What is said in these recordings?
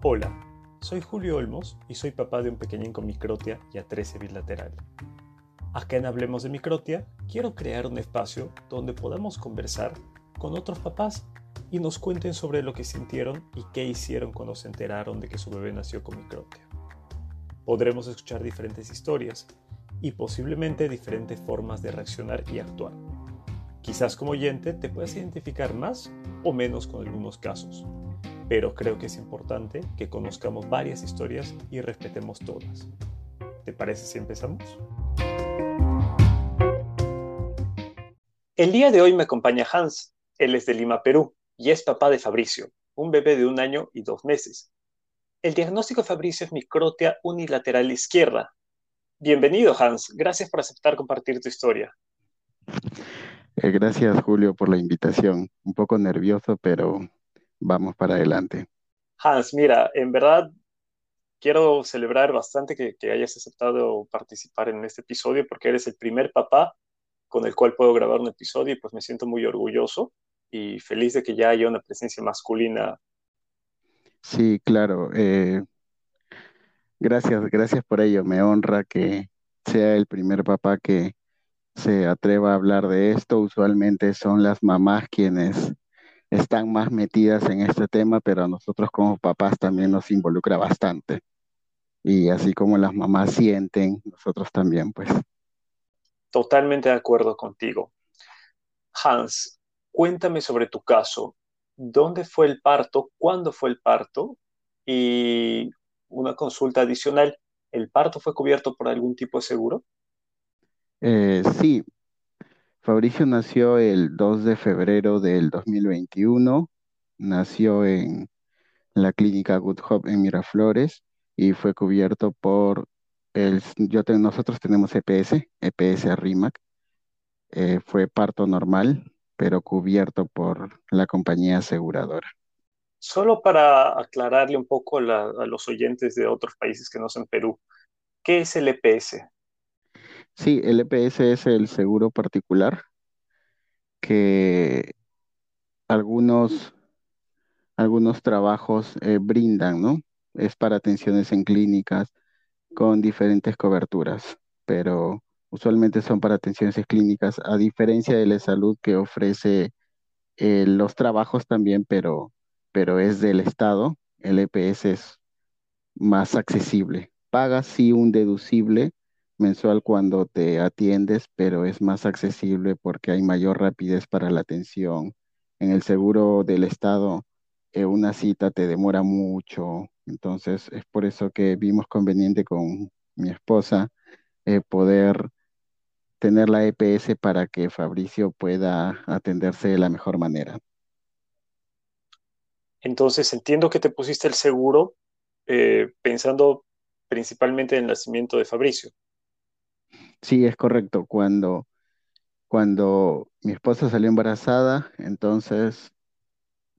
Hola, soy Julio Olmos y soy papá de un pequeñín con microtia y A13 bilateral. Acá en Hablemos de Microtia quiero crear un espacio donde podamos conversar con otros papás y nos cuenten sobre lo que sintieron y qué hicieron cuando se enteraron de que su bebé nació con microtia. Podremos escuchar diferentes historias y posiblemente diferentes formas de reaccionar y actuar. Quizás como oyente te puedas identificar más o menos con algunos casos, pero creo que es importante que conozcamos varias historias y respetemos todas. ¿Te parece si empezamos? El día de hoy me acompaña Hans. Él es de Lima, Perú, y es papá de Fabricio, un bebé de un año y dos meses. El diagnóstico de Fabricio es microtia unilateral izquierda. Bienvenido, Hans. Gracias por aceptar compartir tu historia. Eh, gracias, Julio, por la invitación. Un poco nervioso, pero vamos para adelante. Hans, mira, en verdad quiero celebrar bastante que, que hayas aceptado participar en este episodio porque eres el primer papá con el cual puedo grabar un episodio y pues me siento muy orgulloso y feliz de que ya haya una presencia masculina. Sí, claro. eh, gracias, gracias por ello. Me honra que sea el primer papá que se atreva a hablar de esto. Usualmente son las mamás quienes están más metidas en este tema, pero a nosotros como papás también nos involucra bastante. Y así como las mamás sienten, nosotros también, pues. Totalmente de acuerdo contigo. Hans, cuéntame sobre tu caso. ¿Dónde fue el parto? ¿Cuándo fue el parto? Y una consulta adicional. ¿El parto fue cubierto por algún tipo de seguro? Eh, sí, Fabricio nació el 2 de febrero del 2021. Nació en la clínica Good Hope en Miraflores y fue cubierto por el, nosotros tenemos EPS, EPS RIMAC. Eh, fue parto normal, pero cubierto por la compañía aseguradora. Solo para aclararle un poco la- a los oyentes de otros países que no son Perú, ¿qué es el EPS? Sí, el EPS es el seguro particular que algunos, algunos trabajos eh, brindan, ¿no? Es para atenciones en clínicas con diferentes coberturas, pero usualmente son para atenciones en clínicas, a diferencia de la salud que ofrece eh, los trabajos también, pero, pero es del Estado, el EPS es más accesible. Pagas sí un deducible mensual cuando te atiendes, pero es más accesible porque hay mayor rapidez para la atención. En el seguro del Estado, eh, una cita te demora mucho, entonces es por eso que vimos conveniente con mi esposa eh, poder tener la EPS para que Fabricio pueda atenderse de la mejor manera. Entonces entiendo que te pusiste el seguro eh, pensando principalmente en el nacimiento de Fabricio. Sí, es correcto. Cuando, cuando mi esposa salió embarazada, entonces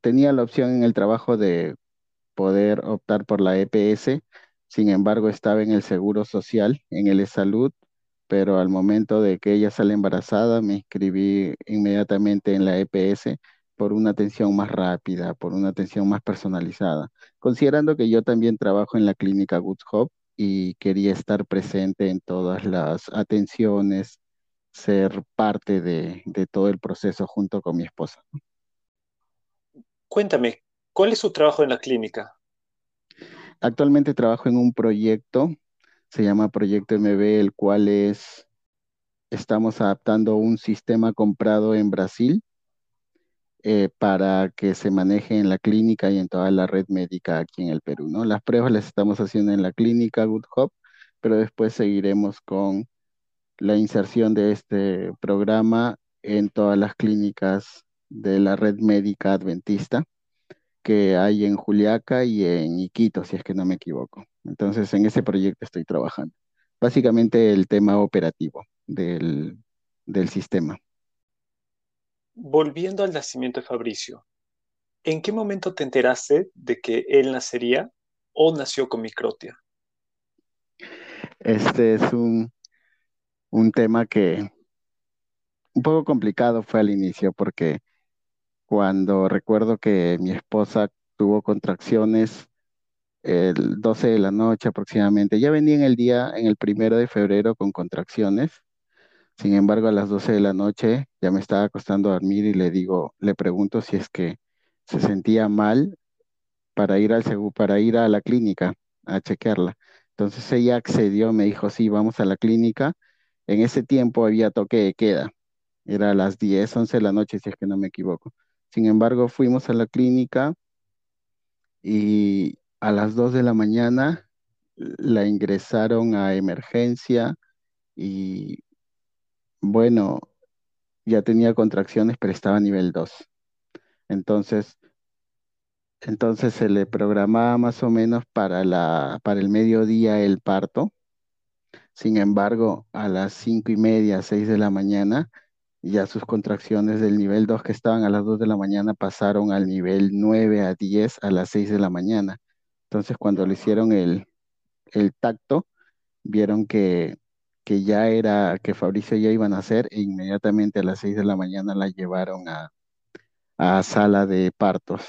tenía la opción en el trabajo de poder optar por la EPS, sin embargo estaba en el seguro social, en el salud, pero al momento de que ella sale embarazada me inscribí inmediatamente en la EPS por una atención más rápida, por una atención más personalizada, considerando que yo también trabajo en la clínica Good Hope y quería estar presente en todas las atenciones, ser parte de, de todo el proceso junto con mi esposa. Cuéntame, ¿cuál es su trabajo en la clínica? Actualmente trabajo en un proyecto, se llama Proyecto MB, el cual es, estamos adaptando un sistema comprado en Brasil eh, para que se maneje en la clínica y en toda la red médica aquí en el Perú, ¿no? Las pruebas las estamos haciendo en la clínica Good Hope, pero después seguiremos con la inserción de este programa en todas las clínicas de la red médica adventista que hay en Juliaca y en Iquito, si es que no me equivoco. Entonces, en ese proyecto estoy trabajando. Básicamente el tema operativo del, del sistema. Volviendo al nacimiento de Fabricio, ¿en qué momento te enteraste de que él nacería o nació con microtia? Este es un, un tema que un poco complicado fue al inicio porque cuando recuerdo que mi esposa tuvo contracciones, el 12 de la noche aproximadamente. Ya venía en el día, en el primero de febrero con contracciones. Sin embargo, a las 12 de la noche ya me estaba acostando a dormir y le digo, le pregunto si es que se sentía mal para ir al para ir a la clínica a chequearla. Entonces ella accedió, me dijo, sí, vamos a la clínica. En ese tiempo había toque de queda, era a las 10 11 de la noche, si es que no me equivoco. Sin embargo, fuimos a la clínica y a las 2 de la mañana la ingresaron a emergencia y bueno, ya tenía contracciones, pero estaba a nivel 2. Entonces, entonces se le programaba más o menos para la, para el mediodía el parto. Sin embargo, a las cinco y media, seis de la mañana, ya sus contracciones del nivel 2 que estaban a las 2 de la mañana pasaron al nivel 9 a 10 a las 6 de la mañana. Entonces, cuando le hicieron el, el tacto, vieron que, que ya era, que Fabricio ya iba a nacer e inmediatamente a las 6 de la mañana la llevaron a, a sala de partos.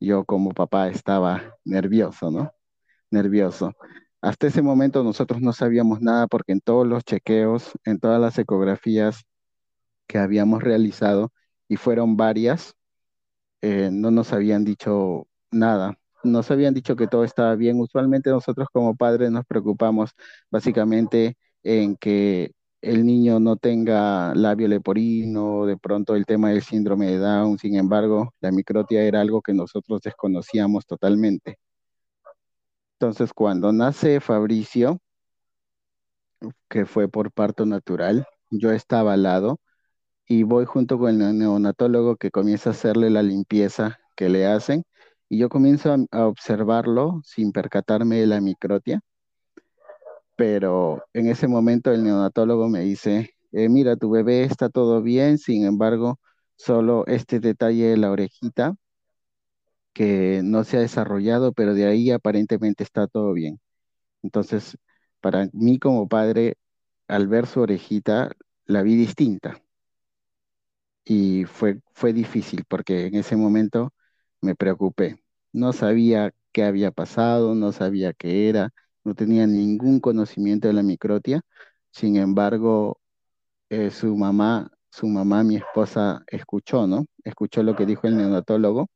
Yo como papá estaba nervioso, ¿no? Nervioso. Hasta ese momento nosotros no sabíamos nada porque en todos los chequeos, en todas las ecografías que habíamos realizado, y fueron varias, eh, no nos habían dicho nada. Nos habían dicho que todo estaba bien. Usualmente nosotros como padres nos preocupamos básicamente en que el niño no tenga labio leporino, de pronto el tema del síndrome de Down. Sin embargo, la microtia era algo que nosotros desconocíamos totalmente. Entonces, cuando nace Fabricio, que fue por parto natural, yo estaba al lado y voy junto con el neonatólogo que comienza a hacerle la limpieza que le hacen y yo comienzo a, a observarlo sin percatarme de la microtia, pero en ese momento el neonatólogo me dice, "Eh, mira, tu bebé está todo bien, sin embargo, solo este detalle de la orejita que no se ha desarrollado, pero de ahí aparentemente está todo bien. Entonces, para mí como padre, al ver su orejita, la vi distinta y fue, fue difícil porque en ese momento me preocupé. No sabía qué había pasado, no sabía qué era, no tenía ningún conocimiento de la microtia. Sin embargo, eh, su mamá, su mamá, mi esposa, escuchó, ¿no? Escuchó lo que dijo el neonatólogo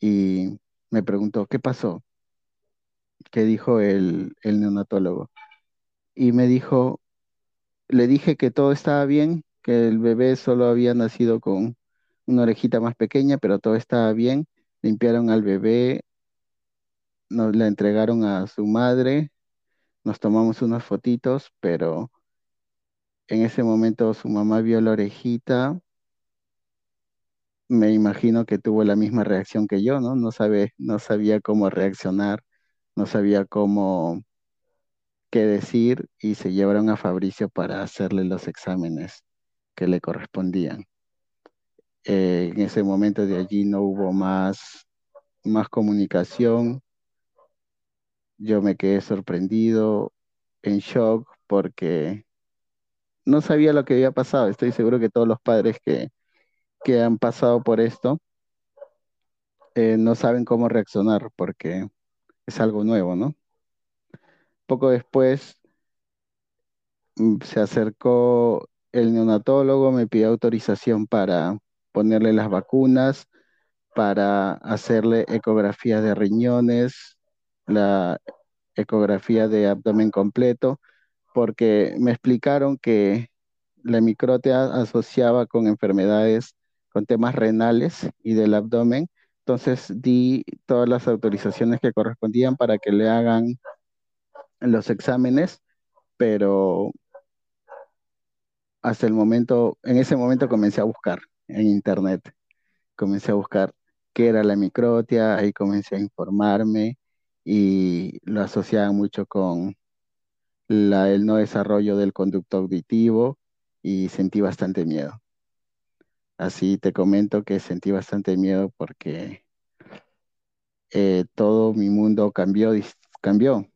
y me preguntó, ¿qué pasó? ¿Qué dijo el, el neonatólogo? Y me dijo, le dije que todo estaba bien, que el bebé solo había nacido con una orejita más pequeña, pero todo estaba bien. Limpiaron al bebé, nos la entregaron a su madre, nos tomamos unas fotitos, pero en ese momento su mamá vio la orejita, me imagino que tuvo la misma reacción que yo, ¿no? No sabe, no sabía cómo reaccionar, no sabía cómo qué decir y se llevaron a Fabricio para hacerle los exámenes que le correspondían. Eh, en ese momento de allí no hubo más, más comunicación. Yo me quedé sorprendido, en shock, porque no sabía lo que había pasado. Estoy seguro que todos los padres que, que han pasado por esto eh, no saben cómo reaccionar porque es algo nuevo, ¿no? Poco después mm, se acercó el neonatólogo, me pidió autorización para ponerle las vacunas, para hacerle ecografía de riñones, la ecografía de abdomen completo, porque me explicaron que la microtia asociaba con enfermedades, con temas renales y del abdomen. Entonces di todas las autorizaciones que correspondían para que le hagan los exámenes, pero hasta el momento, en ese momento comencé a buscar en internet, comencé a buscar qué era la microtia, ahí comencé a informarme y lo asociaba mucho con el no desarrollo del conducto auditivo y sentí bastante miedo. Así te comento que sentí bastante miedo porque eh, todo mi mundo cambió, cambió,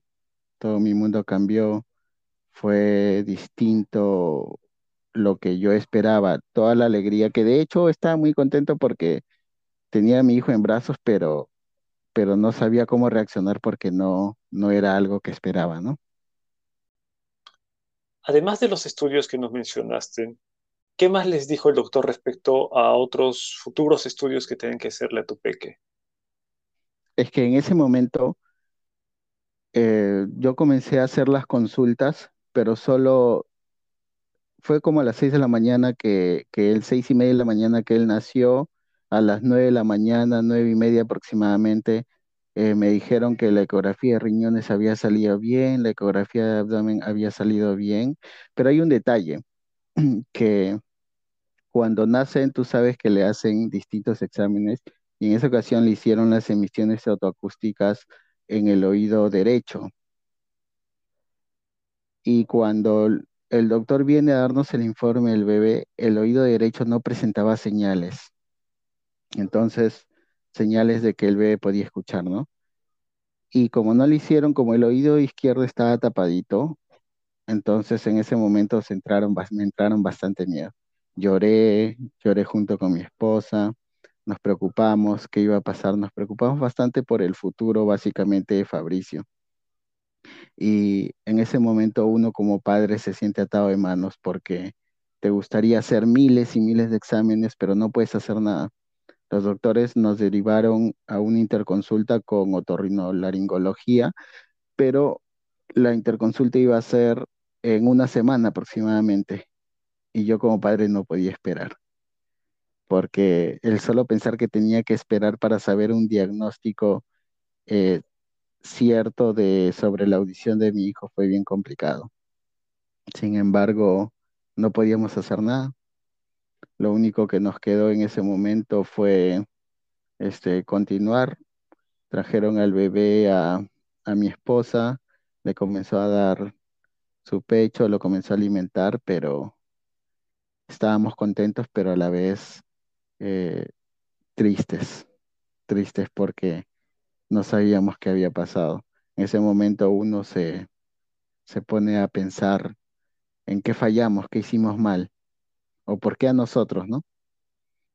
todo mi mundo cambió, fue distinto lo que yo esperaba, toda la alegría, que de hecho estaba muy contento porque tenía a mi hijo en brazos, pero pero no sabía cómo reaccionar porque no, no era algo que esperaba, ¿no? Además de los estudios que nos mencionaste, ¿qué más les dijo el doctor respecto a otros futuros estudios que tienen que hacerle a tu peque? Es que en ese momento eh, yo comencé a hacer las consultas, pero solo fue como a las seis de la mañana que, que el seis y media de la mañana que él nació, a las nueve de la mañana, nueve y media aproximadamente, eh, me dijeron que la ecografía de riñones había salido bien, la ecografía de abdomen había salido bien, pero hay un detalle que cuando nacen tú sabes que le hacen distintos exámenes y en esa ocasión le hicieron las emisiones autoacústicas en el oído derecho. Y cuando el doctor viene a darnos el informe del bebé, el oído derecho no presentaba señales. Entonces, señales de que el bebé podía escuchar, ¿no? Y como no lo hicieron, como el oído izquierdo estaba tapadito, entonces en ese momento entraron, me entraron bastante miedo. Lloré, lloré junto con mi esposa, nos preocupamos, qué iba a pasar, nos preocupamos bastante por el futuro básicamente de Fabricio. Y en ese momento uno como padre se siente atado de manos porque te gustaría hacer miles y miles de exámenes, pero no puedes hacer nada. Los doctores nos derivaron a una interconsulta con otorrinolaringología, pero la interconsulta iba a ser en una semana aproximadamente y yo como padre no podía esperar, porque el solo pensar que tenía que esperar para saber un diagnóstico eh, cierto de, sobre la audición de mi hijo fue bien complicado. Sin embargo, no podíamos hacer nada. Lo único que nos quedó en ese momento fue este, continuar. Trajeron al bebé a, a mi esposa, le comenzó a dar su pecho, lo comenzó a alimentar, pero estábamos contentos, pero a la vez eh, tristes, tristes porque no sabíamos qué había pasado. En ese momento uno se, se pone a pensar en qué fallamos, qué hicimos mal, o por qué a nosotros, ¿no?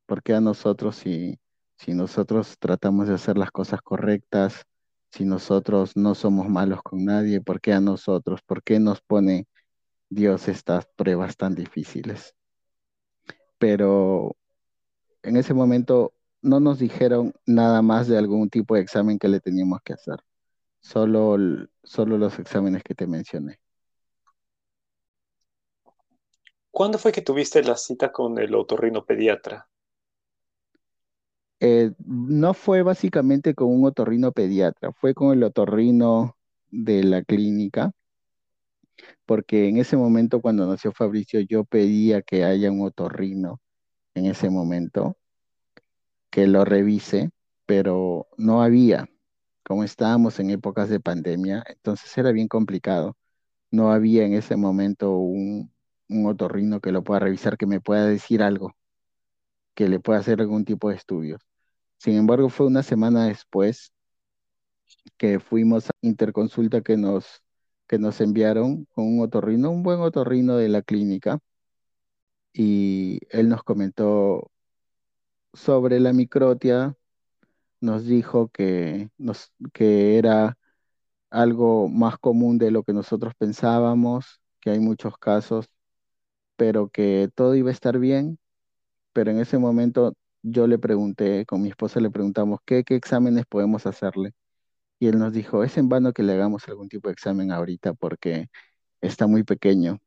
¿Por qué a nosotros si, si nosotros tratamos de hacer las cosas correctas, si nosotros no somos malos con nadie, ¿por qué a nosotros? ¿Por qué nos pone Dios estas pruebas tan difíciles? Pero en ese momento no nos dijeron nada más de algún tipo de examen que le teníamos que hacer, solo, solo los exámenes que te mencioné. ¿Cuándo fue que tuviste la cita con el otorrinopediatra? Eh, no fue básicamente con un otorrino pediatra, fue con el otorrino de la clínica, porque en ese momento cuando nació Fabricio yo pedía que haya un otorrino en ese momento que lo revise, pero no había, como estábamos en épocas de pandemia, entonces era bien complicado. No había en ese momento un, un otorrino que lo pueda revisar, que me pueda decir algo, que le pueda hacer algún tipo de estudios. Sin embargo, fue una semana después que fuimos a interconsulta que nos, que nos enviaron con un otorrino, un buen otorrino de la clínica, y él nos comentó sobre la microtia, nos dijo que, nos, que era algo más común de lo que nosotros pensábamos, que hay muchos casos, pero que todo iba a estar bien. Pero en ese momento yo le pregunté, con mi esposa le preguntamos, ¿qué, qué exámenes podemos hacerle? Y él nos dijo, es en vano que le hagamos algún tipo de examen ahorita porque está muy pequeño.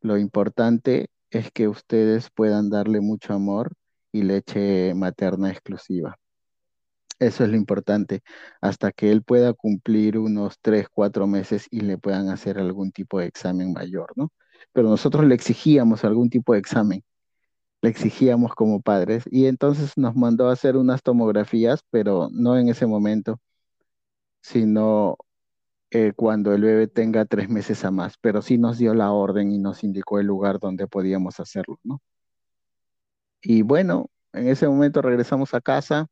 Lo importante es que ustedes puedan darle mucho amor y leche materna exclusiva. Eso es lo importante, hasta que él pueda cumplir unos 3, 4 meses y le puedan hacer algún tipo de examen mayor, ¿no? Pero nosotros le exigíamos algún tipo de examen, le exigíamos como padres y entonces nos mandó a hacer unas tomografías, pero no en ese momento, sino eh, cuando el bebé tenga tres meses a más, pero sí nos dio la orden y nos indicó el lugar donde podíamos hacerlo, ¿no? Y bueno, en ese momento regresamos a casa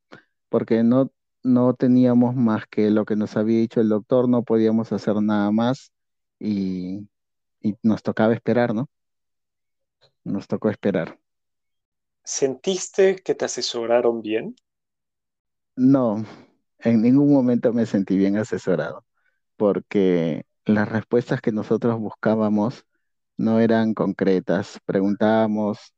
porque no, no teníamos más que lo que nos había dicho el doctor, no podíamos hacer nada más y, y nos tocaba esperar, ¿no? Nos tocó esperar. ¿Sentiste que te asesoraron bien? No, en ningún momento me sentí bien asesorado, porque las respuestas que nosotros buscábamos no eran concretas. Preguntábamos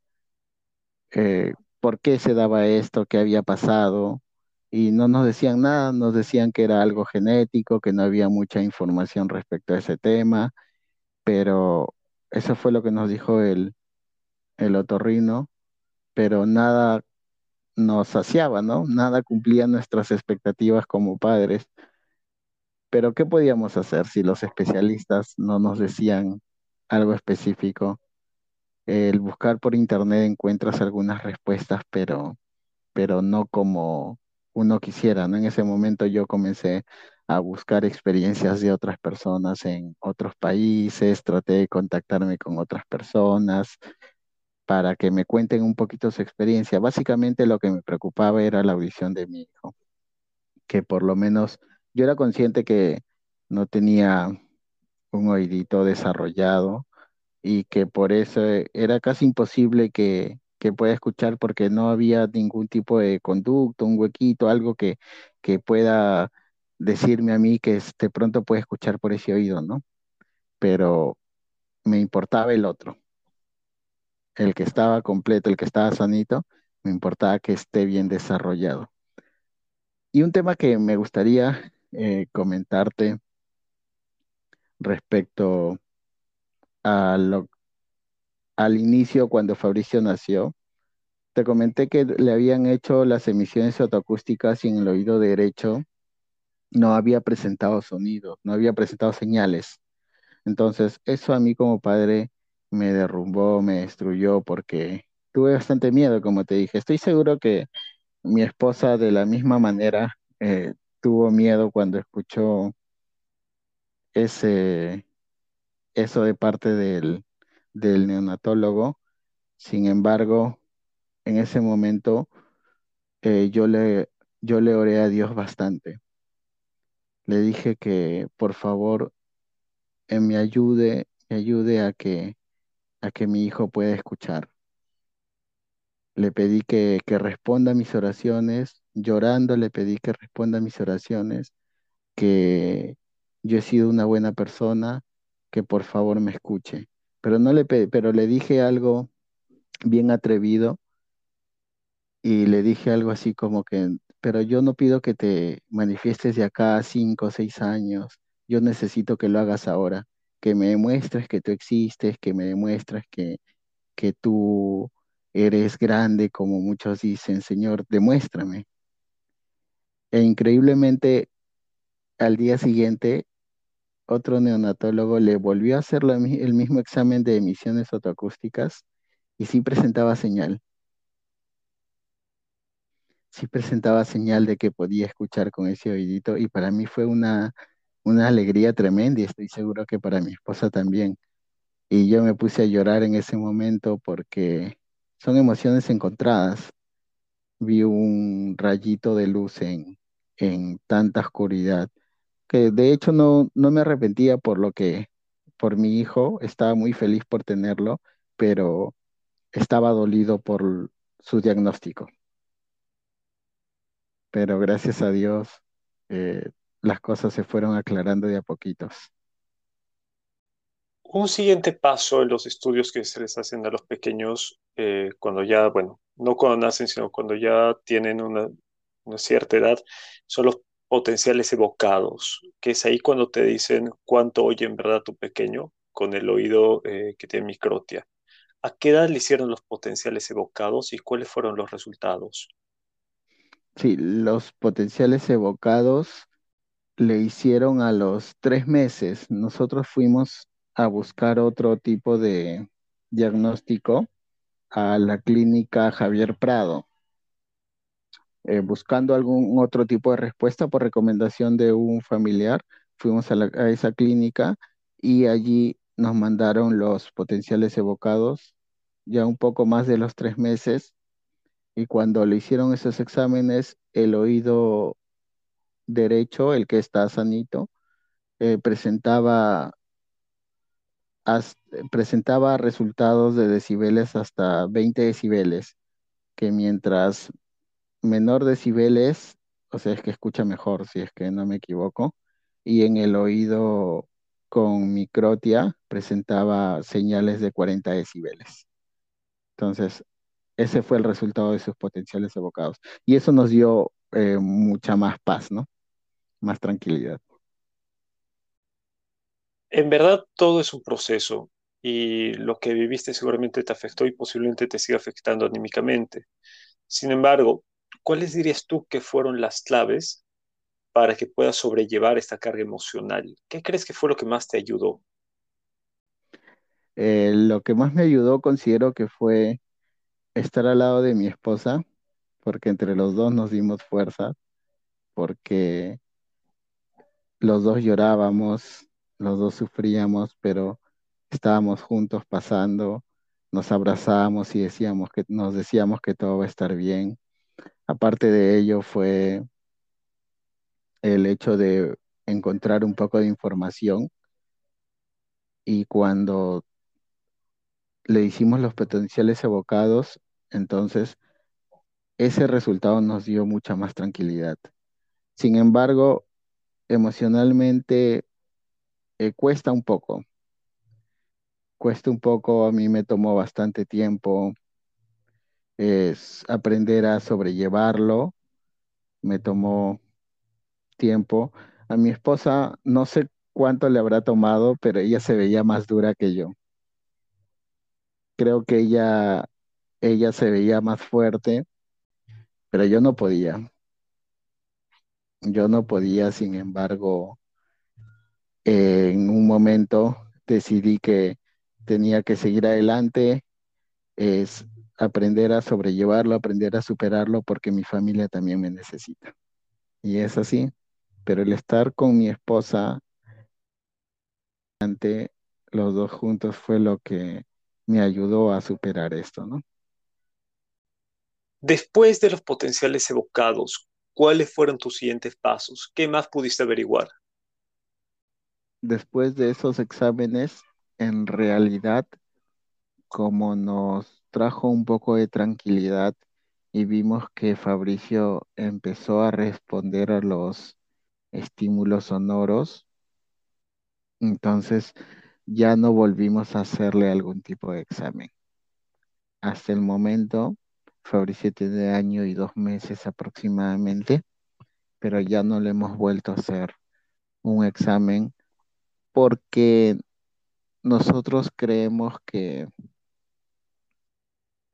eh, por qué se daba esto, qué había pasado, y no nos decían nada, nos decían que era algo genético, que no había mucha información respecto a ese tema, pero eso fue lo que nos dijo el, el otorrino, pero nada nos saciaba, ¿no? Nada cumplía nuestras expectativas como padres. Pero ¿qué podíamos hacer si los especialistas no nos decían algo específico? El buscar por internet encuentras algunas respuestas, pero, pero no como uno quisiera, ¿no? En ese momento yo comencé a buscar experiencias de otras personas en otros países, traté de contactarme con otras personas para que me cuenten un poquito su experiencia. Básicamente lo que me preocupaba era la audición de mi hijo, que por lo menos yo era consciente que no tenía un oídito desarrollado y que por eso era casi imposible que, que pueda escuchar porque no había ningún tipo de conducto, un huequito, algo que, que pueda decirme a mí que de pronto puede escuchar por ese oído, ¿no? Pero me importaba el otro, el que estaba completo, el que estaba sanito, me importaba que esté bien desarrollado. Y un tema que me gustaría eh, comentarte respecto al inicio cuando Fabricio nació, te comenté que le habían hecho las emisiones autoacústicas y en el oído derecho no había presentado sonido, no había presentado señales. Entonces, eso a mí como padre me derrumbó, me destruyó porque tuve bastante miedo, como te dije. Estoy seguro que mi esposa de la misma manera eh, tuvo miedo cuando escuchó ese, eso de parte del, del neonatólogo. Sin embargo, en ese momento eh, yo le, yo le oré a Dios bastante. Le dije que por favor eh, me ayude, me ayude a que, a que mi hijo pueda escuchar. Le pedí que, que responda a mis oraciones, llorando le pedí que responda a mis oraciones, que yo he sido una buena persona, que por favor me escuche. Pero no le pero le dije algo bien atrevido y le dije algo así como que, pero yo no pido que te manifiestes de acá a cinco o seis años, yo necesito que lo hagas ahora, que me demuestres que tú existes, que me demuestres que, que tú eres grande, como muchos dicen, Señor, demuéstrame. E increíblemente, al día siguiente, otro neonatólogo le volvió a hacer el mismo examen de emisiones autoacústicas y sí presentaba señal. Sí presentaba señal de que podía escuchar con ese oídito y para mí fue una, una alegría tremenda y estoy seguro que para mi esposa también. Y yo me puse a llorar en ese momento porque son emociones encontradas. Vi un rayito de luz en, en tanta oscuridad que de hecho no, no me arrepentía por lo que, por mi hijo, estaba muy feliz por tenerlo, pero estaba dolido por su diagnóstico. Pero gracias a Dios, eh, las cosas se fueron aclarando de a poquitos. Un siguiente paso en los estudios que se les hacen a los pequeños eh, cuando ya, bueno, no cuando nacen, sino cuando ya tienen una, cierta edad, son los potenciales evocados, que es ahí cuando te dicen cuánto oye en verdad tu pequeño con el oído eh, que tiene microtia. ¿A qué edad le hicieron los potenciales evocados y cuáles fueron los resultados? Sí, los potenciales evocados le hicieron a los tres meses. Nosotros fuimos a buscar otro tipo de diagnóstico a la clínica Javier Prado. Eh, buscando algún otro tipo de respuesta por recomendación de un familiar, fuimos a, esa clínica y allí nos mandaron los potenciales evocados ya un poco más de los tres meses y cuando le hicieron esos exámenes, el oído derecho, el que está sanito, eh, presentaba, presentaba resultados de decibeles hasta 20 decibeles, que mientras menor decibeles o sea, es que escucha mejor, si es que no me equivoco, y en el oído con microtia presentaba señales de 40 decibeles. Entonces, ese fue el resultado de sus potenciales evocados. Y eso nos dio eh, mucha más paz, ¿no? Más tranquilidad. En verdad, todo es un proceso y lo que viviste seguramente te afectó y posiblemente te siga afectando anímicamente. Sin embargo, ¿cuáles dirías tú que fueron las claves para que puedas sobrellevar esta carga emocional? ¿Qué crees que fue lo que más te ayudó? Eh, lo que más me ayudó considero que fue estar al lado de mi esposa, porque entre los dos nos dimos fuerza, porque los dos llorábamos, los dos sufríamos, pero estábamos juntos pasando, nos abrazábamos y decíamos que nos decíamos que todo va a estar bien. Aparte de ello fue el hecho de encontrar un poco de información y cuando le hicimos los potenciales evocados, entonces ese resultado nos dio mucha más tranquilidad. Sin embargo, emocionalmente eh, cuesta un poco. Cuesta un poco, a mí me tomó bastante tiempo es aprender a sobrellevarlo. Me tomó tiempo. A mi esposa no sé cuánto le habrá tomado, pero ella se veía más dura que yo. Creo que ella, ella se veía más fuerte, pero yo no podía. Yo no podía, sin embargo, en un momento decidí que tenía que seguir adelante, es aprender a sobrellevarlo, aprender a superarlo, porque mi familia también me necesita. Y es así, pero el estar con mi esposa ante los dos juntos fue lo que me ayudó a superar esto, ¿no? Después de los potenciales evocados, ¿cuáles fueron tus siguientes pasos? ¿Qué más pudiste averiguar? Después de esos exámenes, en realidad, como nos trajo un poco de tranquilidad y vimos que Fabricio empezó a responder a los estímulos sonoros, entonces ya no volvimos a hacerle algún tipo de examen. Hasta el momento, Fabricio tiene año y dos meses aproximadamente, pero ya no le hemos vuelto a hacer un examen porque nosotros creemos que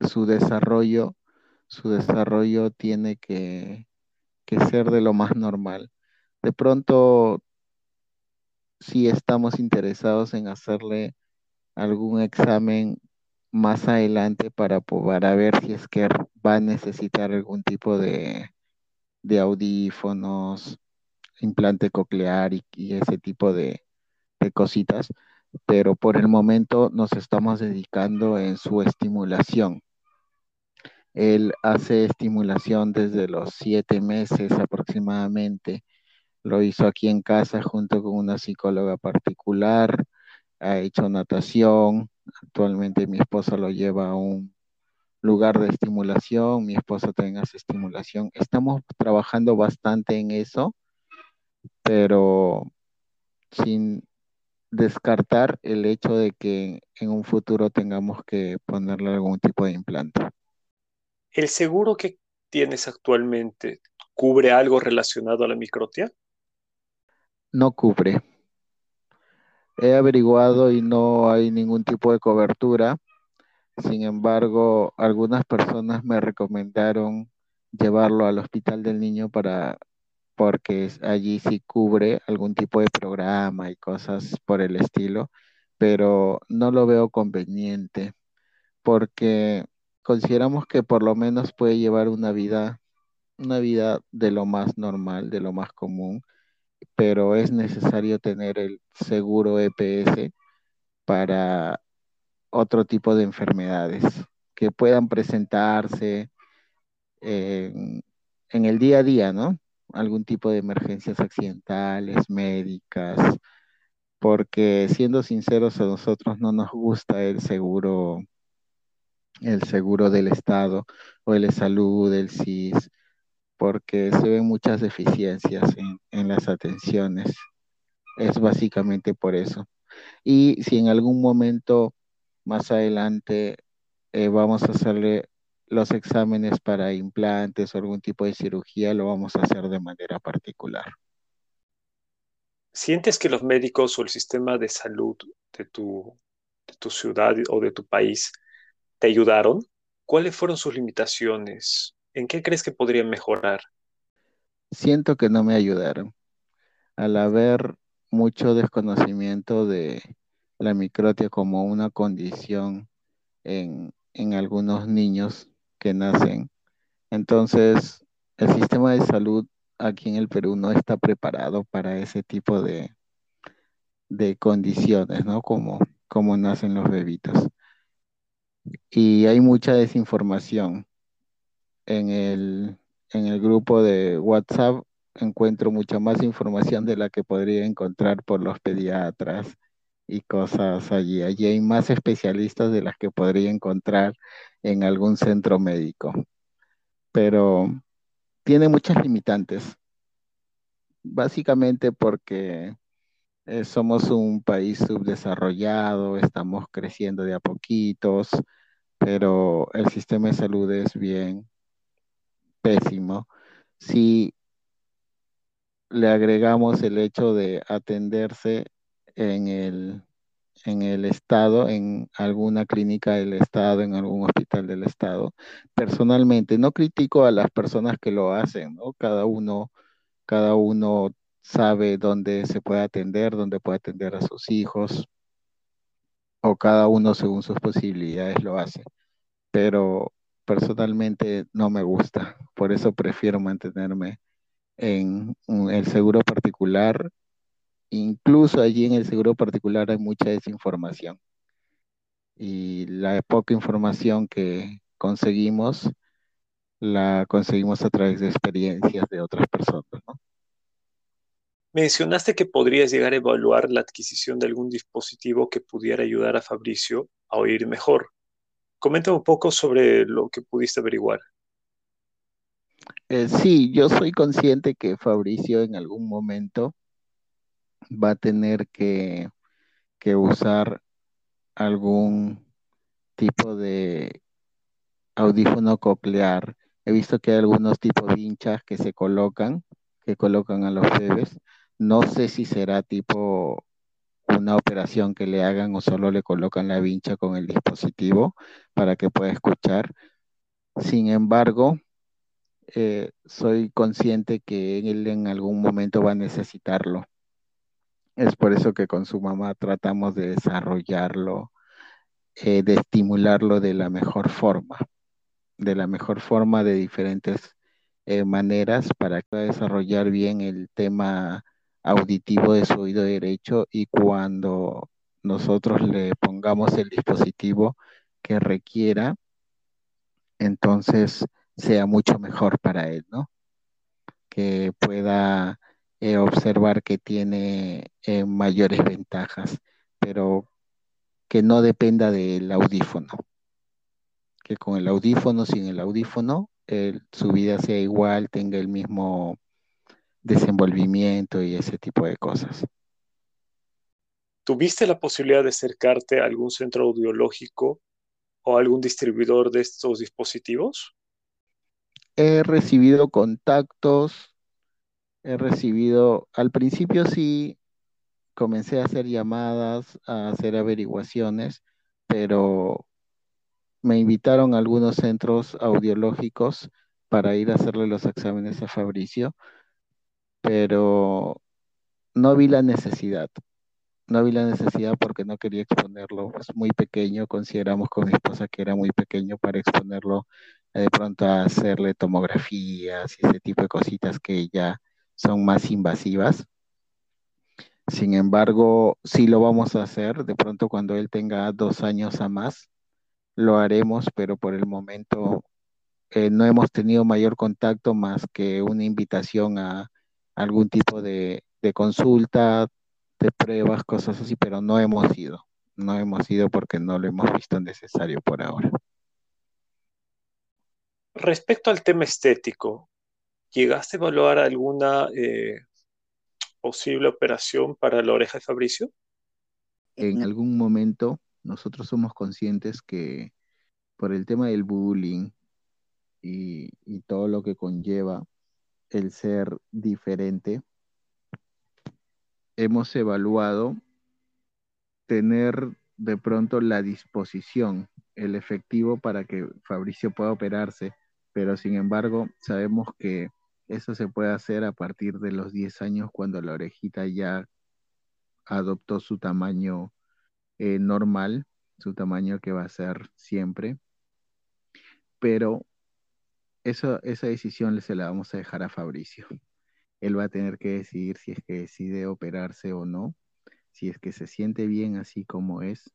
su desarrollo, su desarrollo tiene que, que ser de lo más normal. De pronto, si estamos interesados en hacerle algún examen más adelante para, para ver si es que va a necesitar algún tipo de, de audífonos, implante coclear y, ese tipo de, de, cositas, pero por el momento nos estamos dedicando en su estimulación. Él hace estimulación desde los siete meses aproximadamente. Lo hizo aquí en casa junto con una psicóloga particular. Ha hecho natación. Actualmente mi esposa lo lleva a un lugar de estimulación. Mi esposa también hace estimulación. Estamos trabajando bastante en eso, pero sin descartar el hecho de que en un futuro tengamos que ponerle algún tipo de implante. ¿El seguro que tienes actualmente cubre algo relacionado a la microtia? No cubre. He averiguado y no hay ningún tipo de cobertura. Sin embargo, algunas personas me recomendaron llevarlo al hospital del niño para porque allí sí cubre algún tipo de programa y cosas por el estilo, pero no lo veo conveniente porque consideramos que por lo menos puede llevar una vida, una vida de lo más normal, de lo más común, pero es necesario tener el seguro EPS para otro tipo de enfermedades que puedan presentarse en, el día a día, ¿no? Algún tipo de emergencias accidentales, médicas, porque siendo sinceros a nosotros no nos gusta el seguro el seguro del Estado o el de salud, el CIS, porque se ven muchas deficiencias en, las atenciones. Es básicamente por eso. Y si en algún momento más adelante eh, vamos a hacerle los exámenes para implantes o algún tipo de cirugía, lo vamos a hacer de manera particular. ¿Sientes que los médicos o el sistema de salud de tu, de tu ciudad o de tu país te ayudaron? ¿Cuáles fueron sus limitaciones? ¿En qué crees que podrían mejorar? Siento que no me ayudaron. Al haber mucho desconocimiento de la microtia como una condición en, en algunos niños que nacen, entonces el sistema de salud aquí en el Perú no está preparado para ese tipo de, de condiciones, ¿no? Como, como nacen los bebitos. Y hay mucha desinformación. En el, en el grupo de WhatsApp encuentro mucha más información de la que podría encontrar por los pediatras y cosas allí. Allí hay más especialistas de las que podría encontrar en algún centro médico. Pero tiene muchas limitantes, básicamente porque eh, somos un país subdesarrollado, estamos creciendo de a poquitos, pero el sistema de salud es bien pésimo. Si le agregamos el hecho de atenderse en el, en el Estado, en alguna clínica del Estado, en algún hospital del Estado. Personalmente, no critico a las personas que lo hacen, ¿no? Cada uno, cada uno sabe dónde se puede atender, dónde puede atender a sus hijos, o cada uno según sus posibilidades lo hace. Pero personalmente no me gusta, por eso prefiero mantenerme en el seguro particular Incluso allí en el seguro particular hay mucha desinformación. Y la poca información que conseguimos, la conseguimos a través de experiencias de otras personas. Mencionaste que podrías llegar a evaluar la adquisición de algún dispositivo que pudiera ayudar a Fabricio a oír mejor. Comenta un poco sobre lo que pudiste averiguar. Eh, sí, yo soy consciente que Fabricio en algún momento va a tener que, usar algún tipo de audífono coclear. He visto que hay algunos tipos vinchas que se colocan, que colocan a los bebés. No sé si será tipo una operación que le hagan o solo le colocan la vincha con el dispositivo para que pueda escuchar. Sin embargo, eh, soy consciente que él en algún momento va a necesitarlo. Es por eso que con su mamá tratamos de desarrollarlo, eh, de estimularlo de la mejor forma, de la mejor forma de diferentes eh, maneras para desarrollar bien el tema auditivo de su oído derecho y cuando nosotros le pongamos el dispositivo que requiera, entonces sea mucho mejor para él, ¿no? Que pueda eh, observar que tiene eh, mayores ventajas, pero que no dependa del audífono. Que con el audífono, sin el audífono, su vida sea igual, tenga el mismo desenvolvimiento y ese tipo de cosas. ¿Tuviste la posibilidad de acercarte a algún centro audiológico o algún distribuidor de estos dispositivos? He recibido contactos he recibido, al principio sí comencé a hacer llamadas, a hacer averiguaciones, pero me invitaron a algunos centros audiológicos para ir a hacerle los exámenes a Fabricio, pero no vi la necesidad. No vi la necesidad porque no quería exponerlo. Es muy pequeño, consideramos con mi esposa que era muy pequeño para exponerlo eh, de pronto a hacerle tomografías y ese tipo de cositas que ya son más invasivas. Sin embargo, sí lo vamos a hacer. De pronto, cuando él tenga dos años a más, lo haremos, pero por el momento eh, no hemos tenido mayor contacto más que una invitación a algún tipo de, de consulta, de pruebas, cosas así, pero no hemos ido. No hemos ido porque no lo hemos visto necesario por ahora. Respecto al tema estético, ¿llegaste a evaluar alguna eh, posible operación para la oreja de Fabricio? En algún momento nosotros somos conscientes que por el tema del bullying y, y todo lo que conlleva el ser diferente, hemos evaluado tener de pronto la disposición, el efectivo para que Fabricio pueda operarse, pero sin embargo sabemos que eso se puede hacer a partir de los 10 años cuando la orejita ya adoptó su tamaño eh, normal, su tamaño que va a ser siempre. Pero eso, esa decisión se la vamos a dejar a Fabricio. Él va a tener que decidir si es que decide operarse o no. Si es que se siente bien así como es,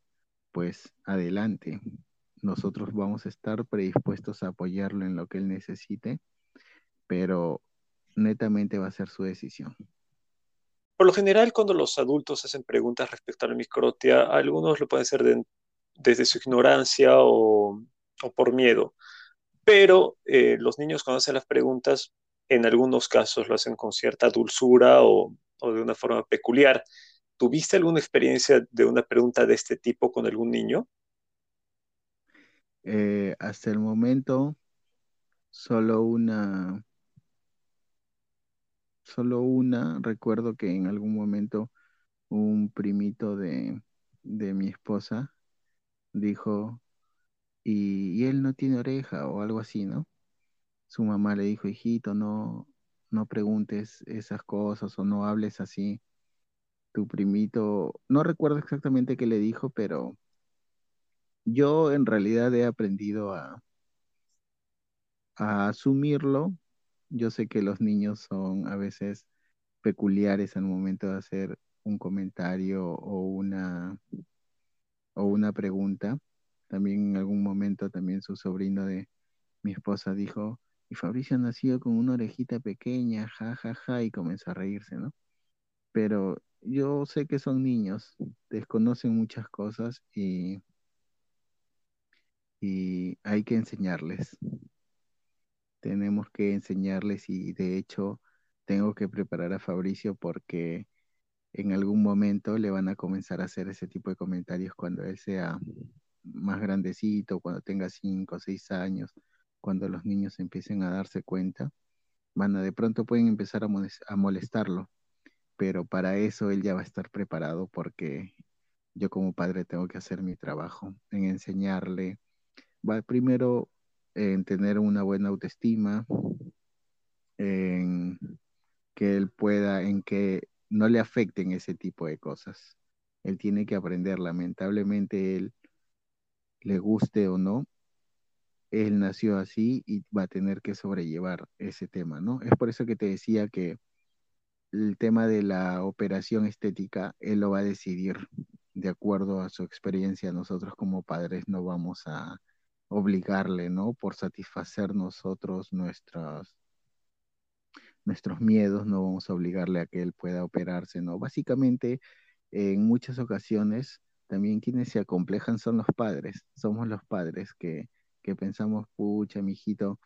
pues adelante. Nosotros vamos a estar predispuestos a apoyarlo en lo que él necesite, pero netamente va a ser su decisión. Por lo general, cuando los adultos hacen preguntas respecto a la microtia, algunos lo pueden hacer desde su ignorancia o, por miedo, pero eh, los niños cuando hacen las preguntas, en algunos casos lo hacen con cierta dulzura o, de una forma peculiar. ¿Tuviste alguna experiencia de una pregunta de este tipo con algún niño? Eh, hasta el momento, solo una, solo una, recuerdo que en algún momento un primito de, mi esposa dijo, y, él no tiene oreja o algo así, ¿no? Su mamá le dijo, hijito, no, no preguntes esas cosas o no hables así. Tu primito, no recuerdo exactamente qué le dijo, pero yo en realidad he aprendido a, a asumirlo yo sé que los niños son a veces peculiares al momento de hacer un comentario o una, o una pregunta. También en algún momento también su sobrino de mi esposa dijo, y Fabricio ha nacido con una orejita pequeña, ja, ja, ja, y comenzó a reírse, ¿no? Pero yo sé que son niños, desconocen muchas cosas y, y hay que enseñarles tenemos que enseñarles y de hecho tengo que preparar a Fabricio porque en algún momento le van a comenzar a hacer ese tipo de comentarios cuando él sea más grandecito, cuando tenga cinco o seis años, cuando los niños empiecen a darse cuenta, van a de pronto pueden empezar a molestarlo, pero para eso él ya va a estar preparado porque yo como padre tengo que hacer mi trabajo en enseñarle. Va primero en tener una buena autoestima, en que él pueda, en que no le afecten ese tipo de cosas. Él tiene que aprender, lamentablemente, él le guste o no, él nació así y va a tener que sobrellevar ese tema, ¿no? Es por eso que te decía que el tema de la operación estética, él lo va a decidir de acuerdo a su experiencia. Nosotros como padres no vamos a, obligarle, ¿no? Por satisfacer nosotros nuestros, nuestros miedos, no vamos a obligarle a que él pueda operarse, ¿no? Básicamente, en muchas ocasiones, también quienes se acomplejan son los padres, somos los padres que, que pensamos, pucha, mi hijito,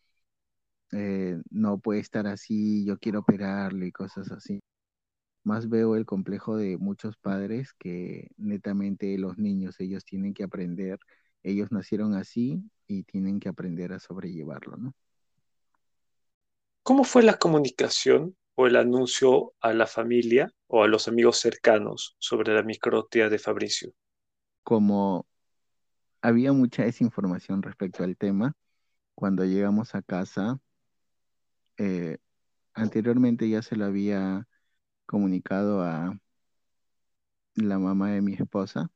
eh, no puede estar así, yo quiero operarle y cosas así. Más veo el complejo de muchos padres que netamente los niños, ellos tienen que aprender ellos nacieron así y tienen que aprender a sobrellevarlo, ¿no? ¿Cómo fue la comunicación o el anuncio a la familia o a los amigos cercanos sobre la microtia de Fabricio? Como había mucha desinformación respecto al tema, cuando llegamos a casa, eh, anteriormente ya se lo había comunicado a la mamá de mi esposa,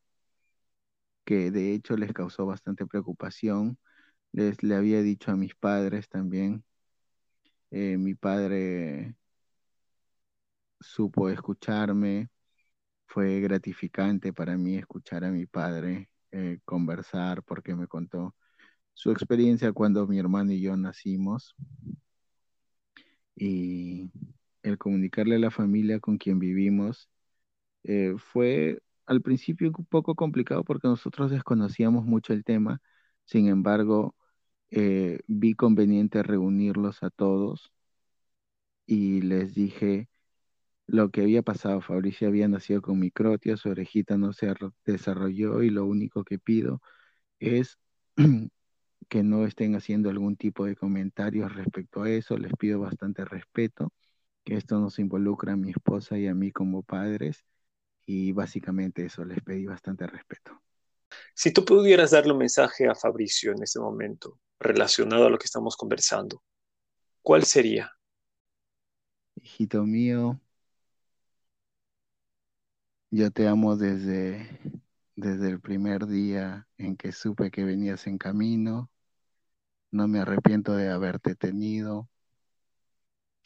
que de hecho les causó bastante preocupación. Les le había dicho a mis padres también. Eh, mi padre supo escucharme. Fue gratificante para mí escuchar a mi padre eh, conversar porque me contó su experiencia cuando mi hermano y yo nacimos. Y el comunicarle a la familia con quien vivimos eh, fue al principio un poco complicado porque nosotros desconocíamos mucho el tema, sin embargo, eh, vi conveniente reunirlos a todos y les dije lo que había pasado. Fabricio había nacido con microtia, su orejita no se desarrolló y lo único que pido es que no estén haciendo algún tipo de comentarios respecto a eso. Les pido bastante respeto, que esto nos involucra a mi esposa y a mí como padres. Y básicamente eso, les pedí bastante respeto. Si tú pudieras darle un mensaje a Fabricio en este momento relacionado a lo que estamos conversando, ¿cuál sería? Hijito mío, yo te amo desde, desde el primer día en que supe que venías en camino. No me arrepiento de haberte tenido.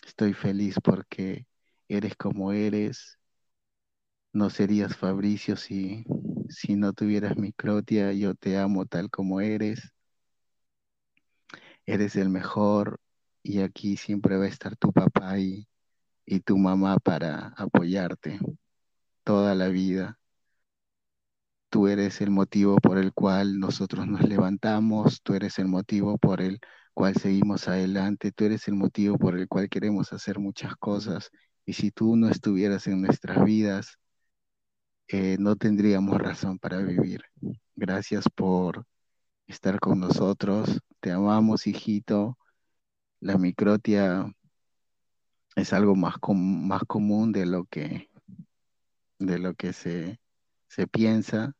Estoy feliz porque eres como eres. No serías Fabricio si, si no tuvieras microtia. Yo te amo tal como eres. Eres el mejor y aquí siempre va a estar tu papá y, y tu mamá para apoyarte toda la vida. Tú eres el motivo por el cual nosotros nos levantamos, tú eres el motivo por el cual seguimos adelante, tú eres el motivo por el cual queremos hacer muchas cosas. Y si tú no estuvieras en nuestras vidas, eh, no tendríamos razón para vivir. Gracias por estar con nosotros. Te amamos, hijito. La microtia es algo más, más común de lo que de lo que se, piensa.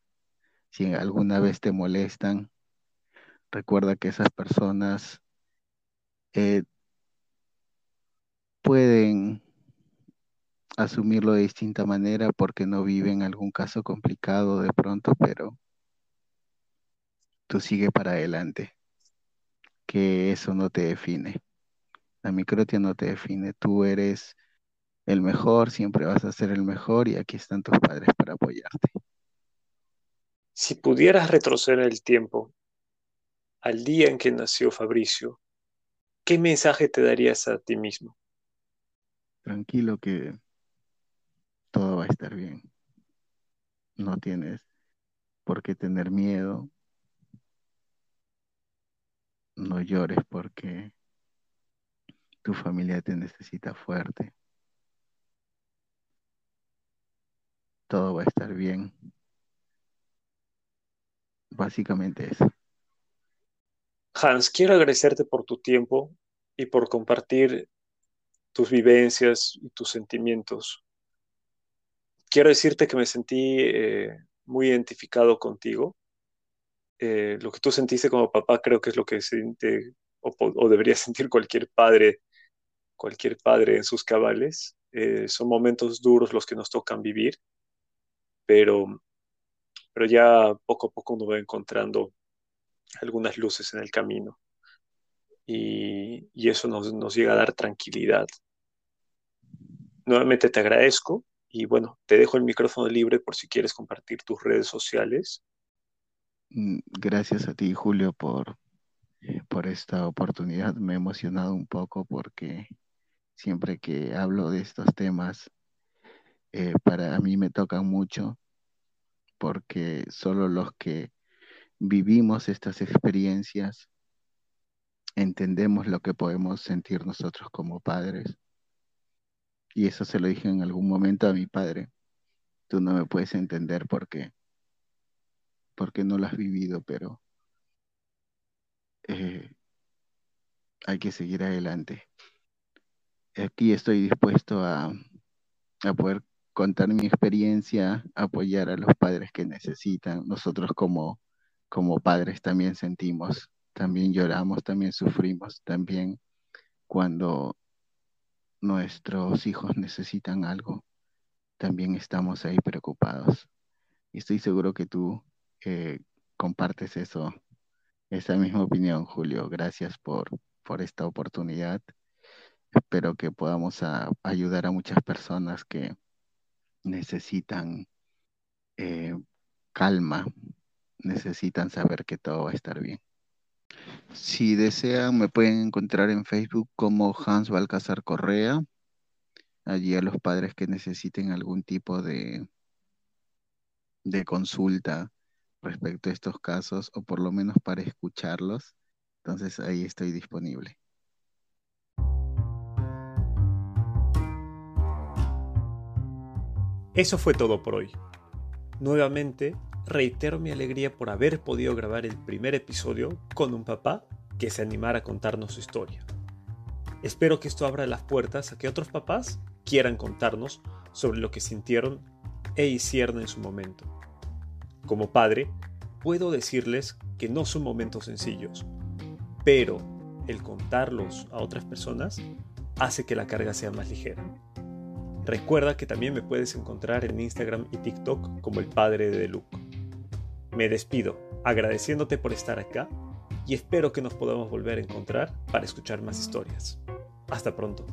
Si alguna vez te molestan, recuerda que esas personas eh, pueden asumirlo de distinta manera porque no viven algún caso complicado de pronto, pero tú sigue para adelante, que eso no te define. La microtia no te define, tú eres el mejor, siempre vas a ser el mejor y aquí están tus padres para apoyarte. Si pudieras retroceder el tiempo al día en que nació Fabricio, ¿qué mensaje te darías a ti mismo? Tranquilo que todo va a estar bien. No tienes por qué tener miedo. No llores porque tu familia te necesita fuerte. Todo va a estar bien. Básicamente eso. Hans, quiero agradecerte por tu tiempo y por compartir tus vivencias y tus sentimientos. Quiero decirte que me sentí eh, muy identificado contigo. Eh, lo que tú sentiste como papá creo que es lo que siente o, debería sentir cualquier padre, cualquier padre en sus cabales. Eh, son momentos duros los que nos tocan vivir pero, pero ya poco a poco uno va encontrando algunas luces en el camino y, eso nos, nos llega a dar tranquilidad. Nuevamente te agradezco y bueno, te dejo el micrófono libre por si quieres compartir tus redes sociales. Mm, gracias a ti, Julio, por, por esta oportunidad. Me he emocionado un poco porque siempre que hablo de estos temas, eh, para mí me tocan mucho porque solo los que vivimos estas experiencias entendemos lo que podemos sentir nosotros como padres. Y eso se lo dije en algún momento a mi padre. Tú no me puedes entender porque, porque no lo has vivido, pero eh, hay que seguir adelante. Aquí estoy dispuesto a, a poder contar mi experiencia, apoyar a los padres que necesitan. Nosotros como, como padres también sentimos, también lloramos, también sufrimos, también cuando nuestros hijos necesitan algo, también estamos ahí preocupados. Y estoy seguro que tú eh, compartes eso, esa misma opinión, Julio. Gracias por, por esta oportunidad. Espero que podamos ayudar a muchas personas que, necesitan eh, calma, necesitan saber que todo va a estar bien. Si desean, me pueden encontrar en Facebook como Hans Balcazar Correa. Allí a los padres que necesiten algún tipo de, de consulta respecto a estos casos, o por lo menos para escucharlos. Entonces ahí estoy disponible. Eso fue todo por hoy. Nuevamente, reitero mi alegría por haber podido grabar el primer episodio con un papá que se animara a contarnos su historia. Espero que esto abra las puertas a que otros papás quieran contarnos sobre lo que sintieron e hicieron en su momento. Como padre, puedo decirles que no son momentos sencillos, pero el contarlos a otras personas hace que la carga sea más ligera. Recuerda que también me puedes encontrar en Instagram y TikTok como el padre de Luke. Me despido agradeciéndote por estar acá y espero que nos podamos volver a encontrar para escuchar más historias. Hasta pronto.